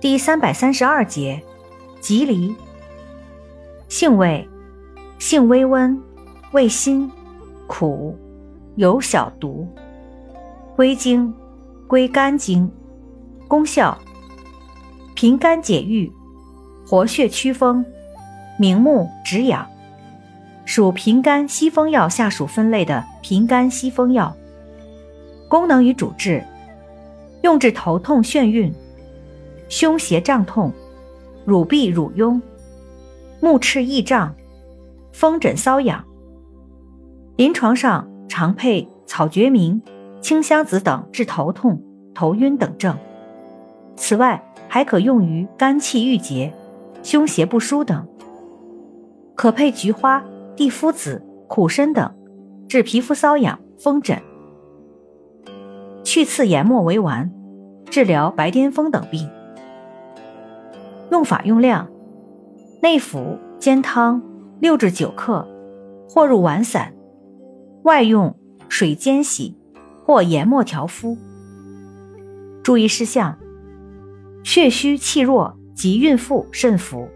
第三百三十二节，吉梨。性味：性微温，味辛，苦，有小毒。归经：归肝经。功效：平肝解郁，活血祛风，明目止痒。属平肝息风药下属分类的平肝息风药。功能与主治：用治头痛眩晕、胸胁胀痛、乳痹乳痈、目赤翳胀、风疹瘙痒。临床上常配草决明、清香子等治头痛、头晕等症。此外，还可用于肝气郁结、胸胁不舒等。可配菊花、地肤子、苦参等，治皮肤瘙痒、风疹。去刺研末为丸，治疗白癜风等病。用法用量：内服煎汤六至九克，或入丸散；外用水煎洗或研末调敷。注意事项：血虚气弱及孕妇慎服。